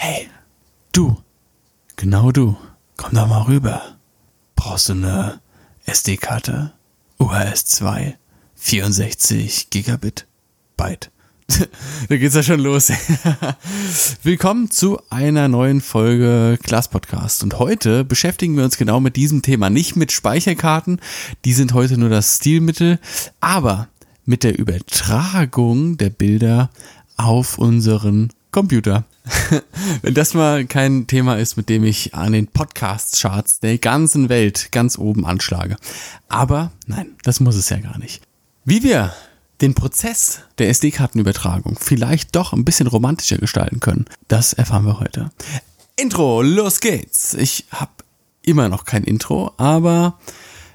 Hey, du, genau du, komm doch mal rüber. Brauchst du eine SD-Karte? UHS 2, 64 Gigabit? Byte. da geht's ja schon los. Willkommen zu einer neuen Folge Class Podcast. Und heute beschäftigen wir uns genau mit diesem Thema. Nicht mit Speicherkarten, die sind heute nur das Stilmittel, aber mit der Übertragung der Bilder auf unseren Computer. Wenn das mal kein Thema ist, mit dem ich an den Podcast-Charts der ganzen Welt ganz oben anschlage. Aber nein, das muss es ja gar nicht. Wie wir den Prozess der SD-Kartenübertragung vielleicht doch ein bisschen romantischer gestalten können, das erfahren wir heute. Intro, los geht's. Ich habe immer noch kein Intro, aber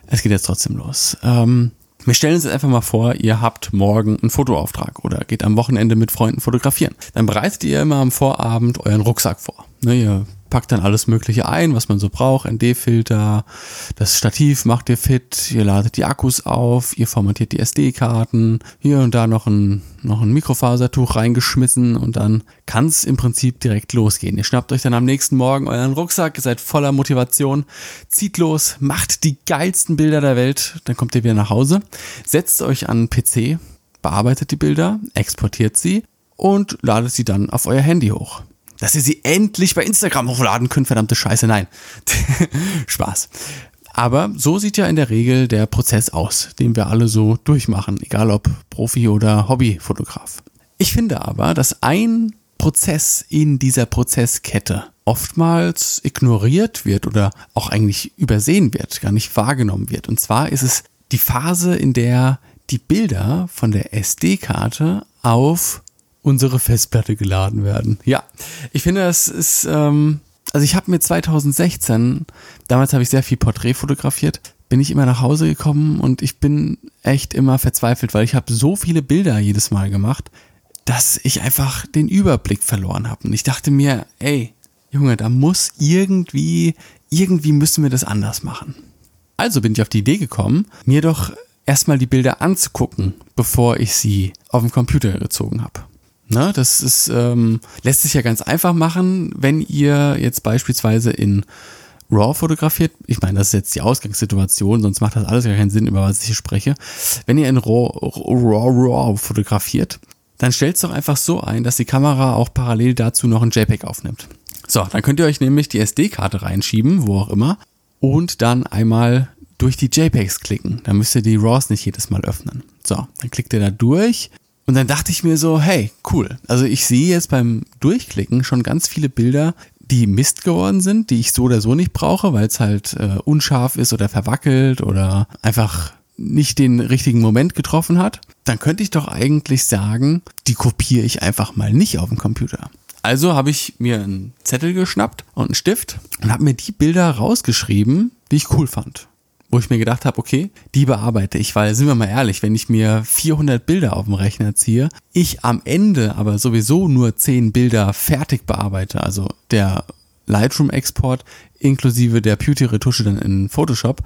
es geht jetzt trotzdem los. Ähm, wir stellen uns jetzt einfach mal vor, ihr habt morgen einen Fotoauftrag oder geht am Wochenende mit Freunden fotografieren. Dann bereitet ihr immer am Vorabend euren Rucksack vor. Ne, ihr packt dann alles Mögliche ein, was man so braucht. ND-Filter, das Stativ macht ihr fit, ihr ladet die Akkus auf, ihr formatiert die SD-Karten, hier und da noch ein, noch ein Mikrofasertuch reingeschmissen und dann kann es im Prinzip direkt losgehen. Ihr schnappt euch dann am nächsten Morgen euren Rucksack, ihr seid voller Motivation, zieht los, macht die geilsten Bilder der Welt, dann kommt ihr wieder nach Hause, setzt euch an den PC, bearbeitet die Bilder, exportiert sie und ladet sie dann auf euer Handy hoch dass ihr sie endlich bei Instagram hochladen könnt. Verdammte Scheiße, nein. Spaß. Aber so sieht ja in der Regel der Prozess aus, den wir alle so durchmachen, egal ob Profi oder Hobbyfotograf. Ich finde aber, dass ein Prozess in dieser Prozesskette oftmals ignoriert wird oder auch eigentlich übersehen wird, gar nicht wahrgenommen wird. Und zwar ist es die Phase, in der die Bilder von der SD-Karte auf unsere Festplatte geladen werden. Ja, ich finde, das ist, ähm, also ich habe mir 2016, damals habe ich sehr viel Porträt fotografiert, bin ich immer nach Hause gekommen und ich bin echt immer verzweifelt, weil ich habe so viele Bilder jedes Mal gemacht, dass ich einfach den Überblick verloren habe. Und ich dachte mir, ey, Junge, da muss irgendwie, irgendwie müssen wir das anders machen. Also bin ich auf die Idee gekommen, mir doch erstmal die Bilder anzugucken, bevor ich sie auf dem Computer gezogen habe. Ne, das ist, ähm, lässt sich ja ganz einfach machen, wenn ihr jetzt beispielsweise in RAW fotografiert. Ich meine, das ist jetzt die Ausgangssituation, sonst macht das alles gar keinen Sinn, über was ich hier spreche. Wenn ihr in RAW, RAW, RAW fotografiert, dann stellt es doch einfach so ein, dass die Kamera auch parallel dazu noch ein JPEG aufnimmt. So, dann könnt ihr euch nämlich die SD-Karte reinschieben, wo auch immer, und dann einmal durch die JPEGs klicken. Dann müsst ihr die RAWs nicht jedes Mal öffnen. So, dann klickt ihr da durch und dann dachte ich mir so, hey, cool. Also ich sehe jetzt beim Durchklicken schon ganz viele Bilder, die Mist geworden sind, die ich so oder so nicht brauche, weil es halt äh, unscharf ist oder verwackelt oder einfach nicht den richtigen Moment getroffen hat. Dann könnte ich doch eigentlich sagen, die kopiere ich einfach mal nicht auf dem Computer. Also habe ich mir einen Zettel geschnappt und einen Stift und habe mir die Bilder rausgeschrieben, die ich cool fand wo ich mir gedacht habe, okay, die bearbeite ich, weil sind wir mal ehrlich, wenn ich mir 400 Bilder auf dem Rechner ziehe, ich am Ende aber sowieso nur 10 Bilder fertig bearbeite, also der Lightroom-Export inklusive der Beauty-Retusche dann in Photoshop,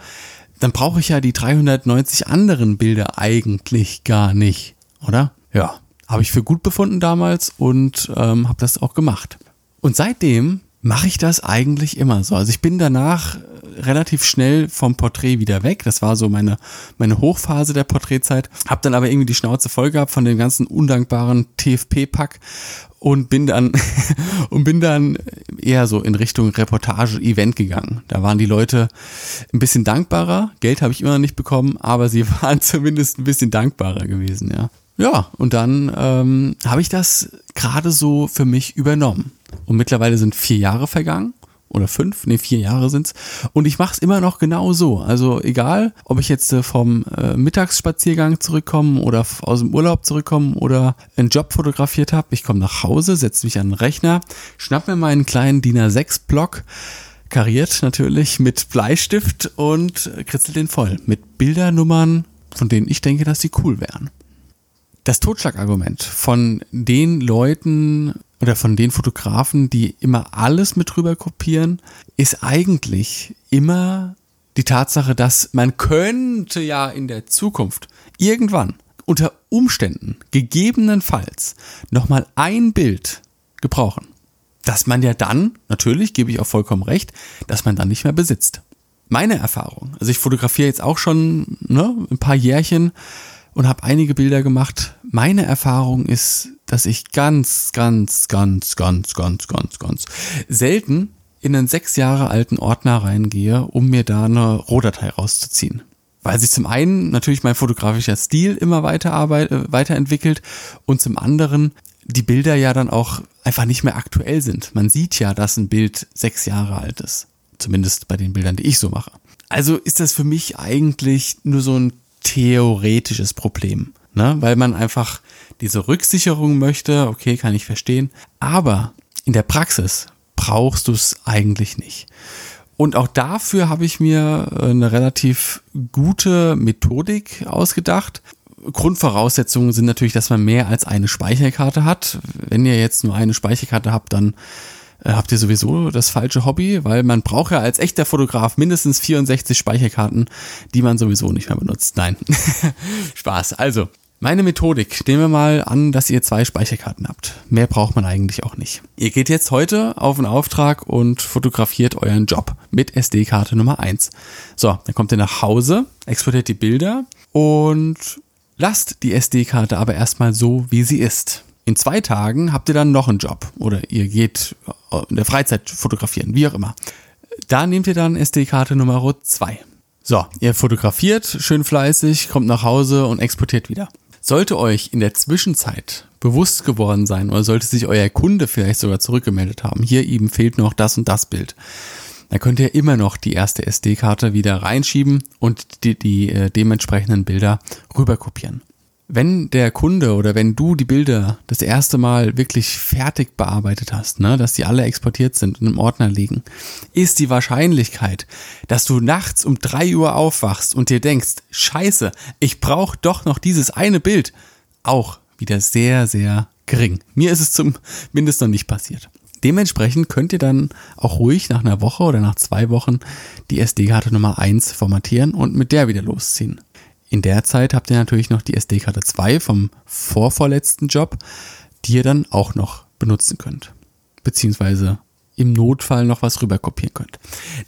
dann brauche ich ja die 390 anderen Bilder eigentlich gar nicht, oder? Ja, habe ich für gut befunden damals und ähm, habe das auch gemacht. Und seitdem mache ich das eigentlich immer so. Also ich bin danach relativ schnell vom Porträt wieder weg. Das war so meine, meine Hochphase der Porträtzeit. Hab dann aber irgendwie die Schnauze voll gehabt von dem ganzen undankbaren TFP-Pack und bin dann und bin dann eher so in Richtung Reportage Event gegangen. Da waren die Leute ein bisschen dankbarer. Geld habe ich immer noch nicht bekommen, aber sie waren zumindest ein bisschen dankbarer gewesen, ja. Ja, und dann ähm, habe ich das gerade so für mich übernommen. Und mittlerweile sind vier Jahre vergangen oder fünf, nee, vier Jahre sind's. Und ich mache es immer noch genau so. Also egal, ob ich jetzt äh, vom äh, Mittagsspaziergang zurückkomme oder aus dem Urlaub zurückkomme oder einen Job fotografiert habe, ich komme nach Hause, setze mich an den Rechner, schnapp mir meinen kleinen DIN A6-Block, kariert natürlich mit Bleistift und kritzel den voll mit Bildernummern, von denen ich denke, dass sie cool wären. Das Totschlagargument von den Leuten, oder von den Fotografen, die immer alles mit drüber kopieren, ist eigentlich immer die Tatsache, dass man könnte ja in der Zukunft irgendwann unter Umständen gegebenenfalls nochmal ein Bild gebrauchen. dass man ja dann, natürlich gebe ich auch vollkommen recht, dass man dann nicht mehr besitzt. Meine Erfahrung, also ich fotografiere jetzt auch schon ne, ein paar Jährchen und habe einige Bilder gemacht. Meine Erfahrung ist, dass ich ganz, ganz, ganz, ganz, ganz, ganz, ganz selten in einen sechs Jahre alten Ordner reingehe, um mir da eine Rohdatei rauszuziehen. Weil sich zum einen natürlich mein fotografischer Stil immer weiter arbeit, äh, weiterentwickelt und zum anderen die Bilder ja dann auch einfach nicht mehr aktuell sind. Man sieht ja, dass ein Bild sechs Jahre alt ist. Zumindest bei den Bildern, die ich so mache. Also ist das für mich eigentlich nur so ein theoretisches Problem. Ne? Weil man einfach diese Rücksicherung möchte, okay, kann ich verstehen. Aber in der Praxis brauchst du es eigentlich nicht. Und auch dafür habe ich mir eine relativ gute Methodik ausgedacht. Grundvoraussetzungen sind natürlich, dass man mehr als eine Speicherkarte hat. Wenn ihr jetzt nur eine Speicherkarte habt, dann äh, habt ihr sowieso das falsche Hobby, weil man braucht ja als echter Fotograf mindestens 64 Speicherkarten, die man sowieso nicht mehr benutzt. Nein, Spaß. Also, meine Methodik, nehmen wir mal an, dass ihr zwei Speicherkarten habt. Mehr braucht man eigentlich auch nicht. Ihr geht jetzt heute auf einen Auftrag und fotografiert euren Job mit SD-Karte Nummer 1. So, dann kommt ihr nach Hause, exportiert die Bilder und lasst die SD-Karte aber erstmal so, wie sie ist. In zwei Tagen habt ihr dann noch einen Job oder ihr geht in der Freizeit fotografieren, wie auch immer. Da nehmt ihr dann SD-Karte Nummer 2. So, ihr fotografiert schön fleißig, kommt nach Hause und exportiert wieder. Sollte euch in der Zwischenzeit bewusst geworden sein oder sollte sich euer Kunde vielleicht sogar zurückgemeldet haben, hier eben fehlt noch das und das Bild, dann könnt ihr immer noch die erste SD-Karte wieder reinschieben und die, die äh, dementsprechenden Bilder rüberkopieren wenn der Kunde oder wenn du die Bilder das erste Mal wirklich fertig bearbeitet hast, ne, dass die alle exportiert sind und im Ordner liegen, ist die Wahrscheinlichkeit, dass du nachts um drei Uhr aufwachst und dir denkst, scheiße, ich brauche doch noch dieses eine Bild, auch wieder sehr, sehr gering. Mir ist es zumindest noch nicht passiert. Dementsprechend könnt ihr dann auch ruhig nach einer Woche oder nach zwei Wochen die SD-Karte Nummer eins formatieren und mit der wieder losziehen. In der Zeit habt ihr natürlich noch die SD-Karte 2 vom vorvorletzten Job, die ihr dann auch noch benutzen könnt. Beziehungsweise im Notfall noch was rüber kopieren könnt.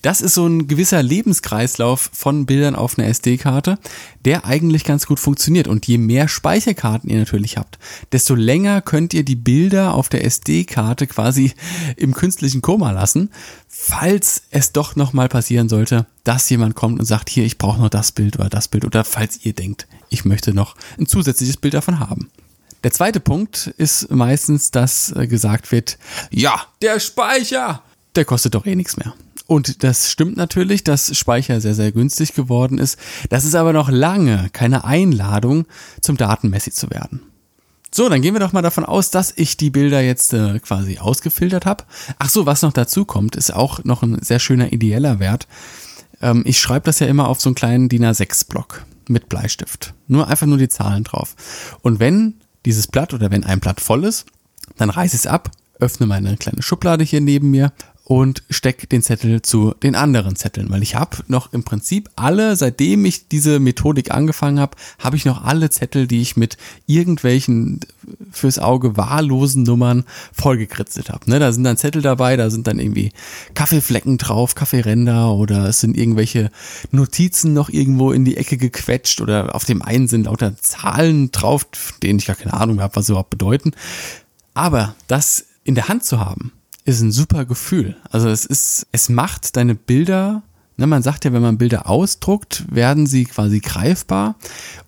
Das ist so ein gewisser Lebenskreislauf von Bildern auf einer SD-Karte, der eigentlich ganz gut funktioniert. Und je mehr Speicherkarten ihr natürlich habt, desto länger könnt ihr die Bilder auf der SD-Karte quasi im künstlichen Koma lassen, falls es doch nochmal passieren sollte, dass jemand kommt und sagt, hier, ich brauche noch das Bild oder das Bild oder falls ihr denkt, ich möchte noch ein zusätzliches Bild davon haben. Der zweite Punkt ist meistens, dass äh, gesagt wird, ja, der Speicher, der kostet doch eh nichts mehr. Und das stimmt natürlich, dass Speicher sehr, sehr günstig geworden ist. Das ist aber noch lange keine Einladung, zum Datenmessi zu werden. So, dann gehen wir doch mal davon aus, dass ich die Bilder jetzt äh, quasi ausgefiltert habe. Ach so, was noch dazu kommt, ist auch noch ein sehr schöner ideeller Wert. Ähm, ich schreibe das ja immer auf so einen kleinen DIN A6-Block mit Bleistift. Nur einfach nur die Zahlen drauf. Und wenn dieses Blatt oder wenn ein Blatt voll ist, dann reiße ich es ab, öffne meine kleine Schublade hier neben mir und stecke den Zettel zu den anderen Zetteln, weil ich habe noch im Prinzip alle, seitdem ich diese Methodik angefangen habe, habe ich noch alle Zettel, die ich mit irgendwelchen fürs Auge wahllosen Nummern vollgekritzelt habe. Ne, da sind dann Zettel dabei, da sind dann irgendwie Kaffeeflecken drauf, Kaffeeränder oder es sind irgendwelche Notizen noch irgendwo in die Ecke gequetscht oder auf dem einen sind lauter Zahlen drauf, denen ich gar keine Ahnung habe, was sie überhaupt bedeuten. Aber das in der Hand zu haben, ist ein super Gefühl. Also es ist, es macht deine Bilder, ne, man sagt ja, wenn man Bilder ausdruckt, werden sie quasi greifbar.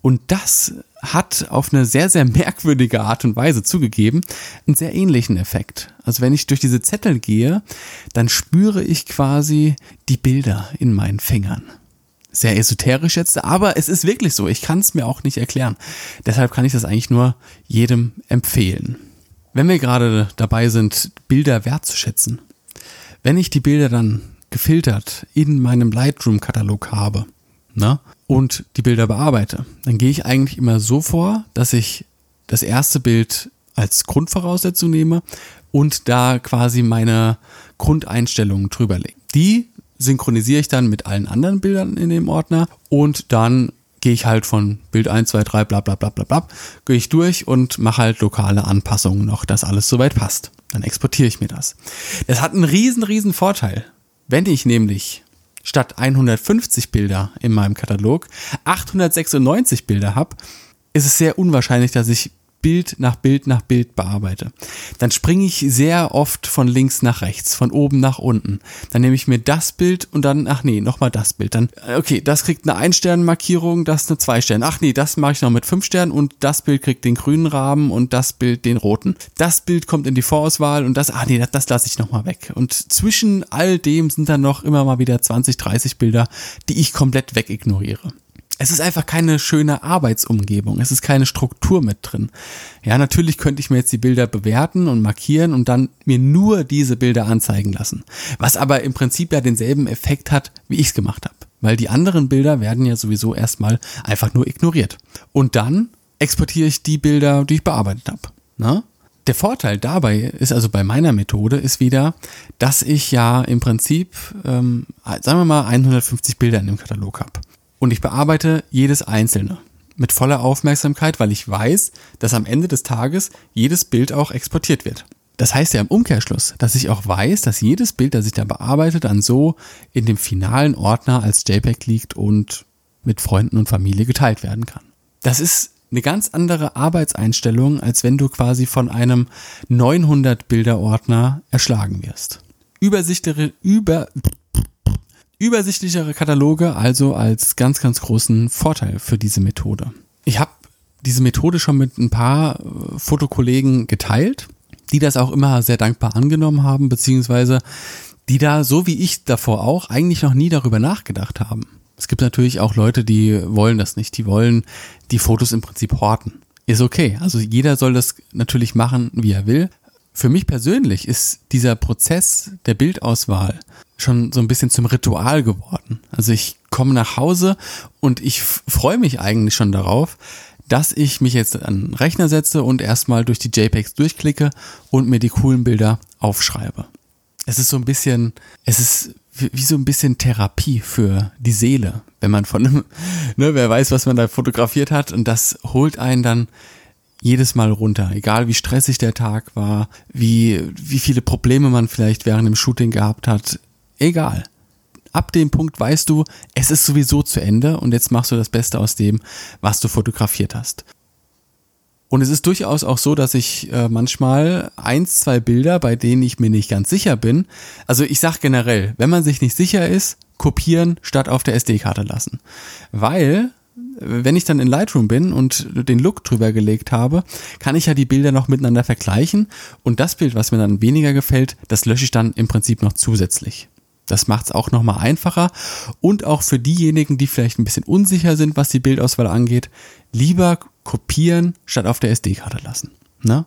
Und das hat auf eine sehr, sehr merkwürdige Art und Weise zugegeben einen sehr ähnlichen Effekt. Also wenn ich durch diese Zettel gehe, dann spüre ich quasi die Bilder in meinen Fingern. Sehr esoterisch jetzt, aber es ist wirklich so. Ich kann es mir auch nicht erklären. Deshalb kann ich das eigentlich nur jedem empfehlen. Wenn wir gerade dabei sind, Bilder wertzuschätzen, wenn ich die Bilder dann gefiltert in meinem Lightroom-Katalog habe ne, und die Bilder bearbeite, dann gehe ich eigentlich immer so vor, dass ich das erste Bild als Grundvoraussetzung nehme und da quasi meine Grundeinstellungen drüber lege. Die synchronisiere ich dann mit allen anderen Bildern in dem Ordner und dann gehe ich halt von Bild 1, 2, 3, bla bla bla bla bla, gehe ich durch und mache halt lokale Anpassungen noch, dass alles soweit passt. Dann exportiere ich mir das. Das hat einen riesen, riesen Vorteil. Wenn ich nämlich statt 150 Bilder in meinem Katalog 896 Bilder habe, ist es sehr unwahrscheinlich, dass ich Bild nach Bild nach Bild bearbeite. Dann springe ich sehr oft von links nach rechts, von oben nach unten. Dann nehme ich mir das Bild und dann, ach nee, nochmal das Bild. Dann, äh, okay, das kriegt eine Ein-Stern-Markierung, das eine Zwei-Stern. Ach nee, das mache ich noch mit fünf Sternen und das Bild kriegt den grünen Rahmen und das Bild den roten. Das Bild kommt in die Vorauswahl und das, ach nee, das, das lasse ich nochmal weg. Und zwischen all dem sind dann noch immer mal wieder 20, 30 Bilder, die ich komplett wegignoriere es ist einfach keine schöne Arbeitsumgebung. Es ist keine Struktur mit drin. Ja, natürlich könnte ich mir jetzt die Bilder bewerten und markieren und dann mir nur diese Bilder anzeigen lassen. Was aber im Prinzip ja denselben Effekt hat, wie ich es gemacht habe. Weil die anderen Bilder werden ja sowieso erstmal einfach nur ignoriert. Und dann exportiere ich die Bilder, die ich bearbeitet habe. Na? Der Vorteil dabei ist also bei meiner Methode ist wieder, dass ich ja im Prinzip, ähm, sagen wir mal, 150 Bilder in dem Katalog habe. Und ich bearbeite jedes einzelne mit voller Aufmerksamkeit, weil ich weiß, dass am Ende des Tages jedes Bild auch exportiert wird. Das heißt ja im Umkehrschluss, dass ich auch weiß, dass jedes Bild, das ich da bearbeite, dann so in dem finalen Ordner als JPEG liegt und mit Freunden und Familie geteilt werden kann. Das ist eine ganz andere Arbeitseinstellung, als wenn du quasi von einem 900 Bilder Ordner erschlagen wirst. Übersichtere, über, Übersichtlichere Kataloge also als ganz, ganz großen Vorteil für diese Methode. Ich habe diese Methode schon mit ein paar äh, Fotokollegen geteilt, die das auch immer sehr dankbar angenommen haben, beziehungsweise die da, so wie ich davor auch, eigentlich noch nie darüber nachgedacht haben. Es gibt natürlich auch Leute, die wollen das nicht, die wollen die Fotos im Prinzip horten. Ist okay. Also jeder soll das natürlich machen, wie er will. Für mich persönlich ist dieser Prozess der Bildauswahl schon so ein bisschen zum Ritual geworden. Also ich komme nach Hause und ich freue mich eigentlich schon darauf, dass ich mich jetzt an den Rechner setze und erstmal durch die JPEGs durchklicke und mir die coolen Bilder aufschreibe. Es ist so ein bisschen, es ist wie so ein bisschen Therapie für die Seele, wenn man von ne, wer weiß, was man da fotografiert hat und das holt einen dann jedes Mal runter, egal wie stressig der Tag war, wie, wie viele Probleme man vielleicht während dem Shooting gehabt hat, egal. Ab dem Punkt weißt du, es ist sowieso zu Ende und jetzt machst du das Beste aus dem, was du fotografiert hast. Und es ist durchaus auch so, dass ich äh, manchmal eins, zwei Bilder, bei denen ich mir nicht ganz sicher bin. Also ich sag generell, wenn man sich nicht sicher ist, kopieren statt auf der SD-Karte lassen. Weil wenn ich dann in Lightroom bin und den Look drüber gelegt habe, kann ich ja die Bilder noch miteinander vergleichen und das Bild, was mir dann weniger gefällt, das lösche ich dann im Prinzip noch zusätzlich. Das macht es auch nochmal einfacher und auch für diejenigen, die vielleicht ein bisschen unsicher sind, was die Bildauswahl angeht, lieber kopieren statt auf der SD-Karte lassen. Ne?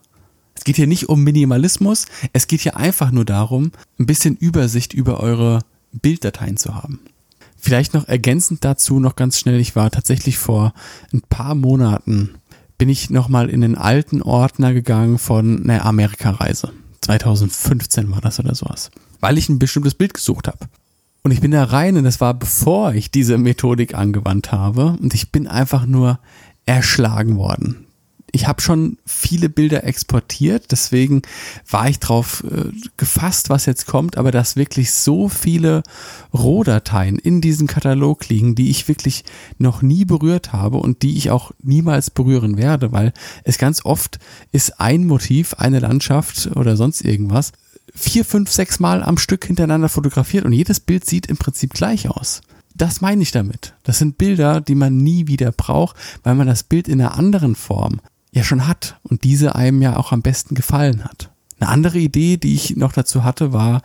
Es geht hier nicht um Minimalismus, es geht hier einfach nur darum, ein bisschen Übersicht über eure Bilddateien zu haben. Vielleicht noch ergänzend dazu noch ganz schnell, ich war tatsächlich vor ein paar Monaten, bin ich nochmal in den alten Ordner gegangen von einer Amerika-Reise. 2015 war das oder sowas. Weil ich ein bestimmtes Bild gesucht habe. Und ich bin da rein und das war bevor ich diese Methodik angewandt habe und ich bin einfach nur erschlagen worden ich habe schon viele Bilder exportiert, deswegen war ich drauf äh, gefasst, was jetzt kommt, aber dass wirklich so viele Rohdateien in diesem Katalog liegen, die ich wirklich noch nie berührt habe und die ich auch niemals berühren werde, weil es ganz oft ist ein Motiv, eine Landschaft oder sonst irgendwas vier, fünf, sechs Mal am Stück hintereinander fotografiert und jedes Bild sieht im Prinzip gleich aus. Das meine ich damit. Das sind Bilder, die man nie wieder braucht, weil man das Bild in einer anderen Form ja schon hat und diese einem ja auch am besten gefallen hat. Eine andere Idee, die ich noch dazu hatte, war,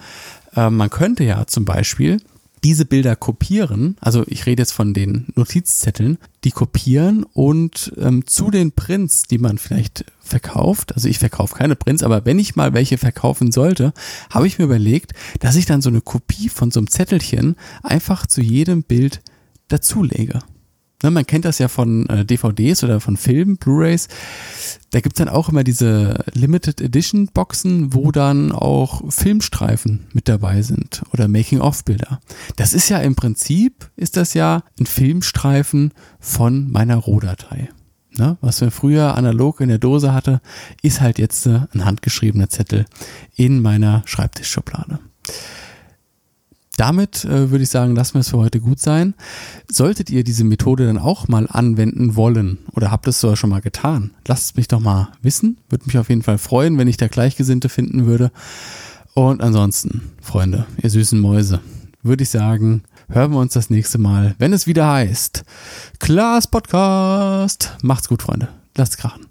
äh, man könnte ja zum Beispiel diese Bilder kopieren, also ich rede jetzt von den Notizzetteln, die kopieren und ähm, zu den Prints, die man vielleicht verkauft, also ich verkaufe keine Prints, aber wenn ich mal welche verkaufen sollte, habe ich mir überlegt, dass ich dann so eine Kopie von so einem Zettelchen einfach zu jedem Bild dazulege. Ne, man kennt das ja von äh, DVDs oder von Filmen, Blu-rays. Da gibt's dann auch immer diese Limited Edition Boxen, wo dann auch Filmstreifen mit dabei sind oder Making-of-Bilder. Das ist ja im Prinzip, ist das ja ein Filmstreifen von meiner Rohdatei. Ne? Was wir früher analog in der Dose hatte, ist halt jetzt äh, ein handgeschriebener Zettel in meiner Schreibtischschublade. Damit äh, würde ich sagen, lassen wir es für heute gut sein. Solltet ihr diese Methode dann auch mal anwenden wollen oder habt es sogar schon mal getan, lasst es mich doch mal wissen. Würde mich auf jeden Fall freuen, wenn ich da Gleichgesinnte finden würde. Und ansonsten, Freunde, ihr süßen Mäuse, würde ich sagen, hören wir uns das nächste Mal, wenn es wieder heißt Klaas Podcast. Macht's gut, Freunde. Lasst krachen.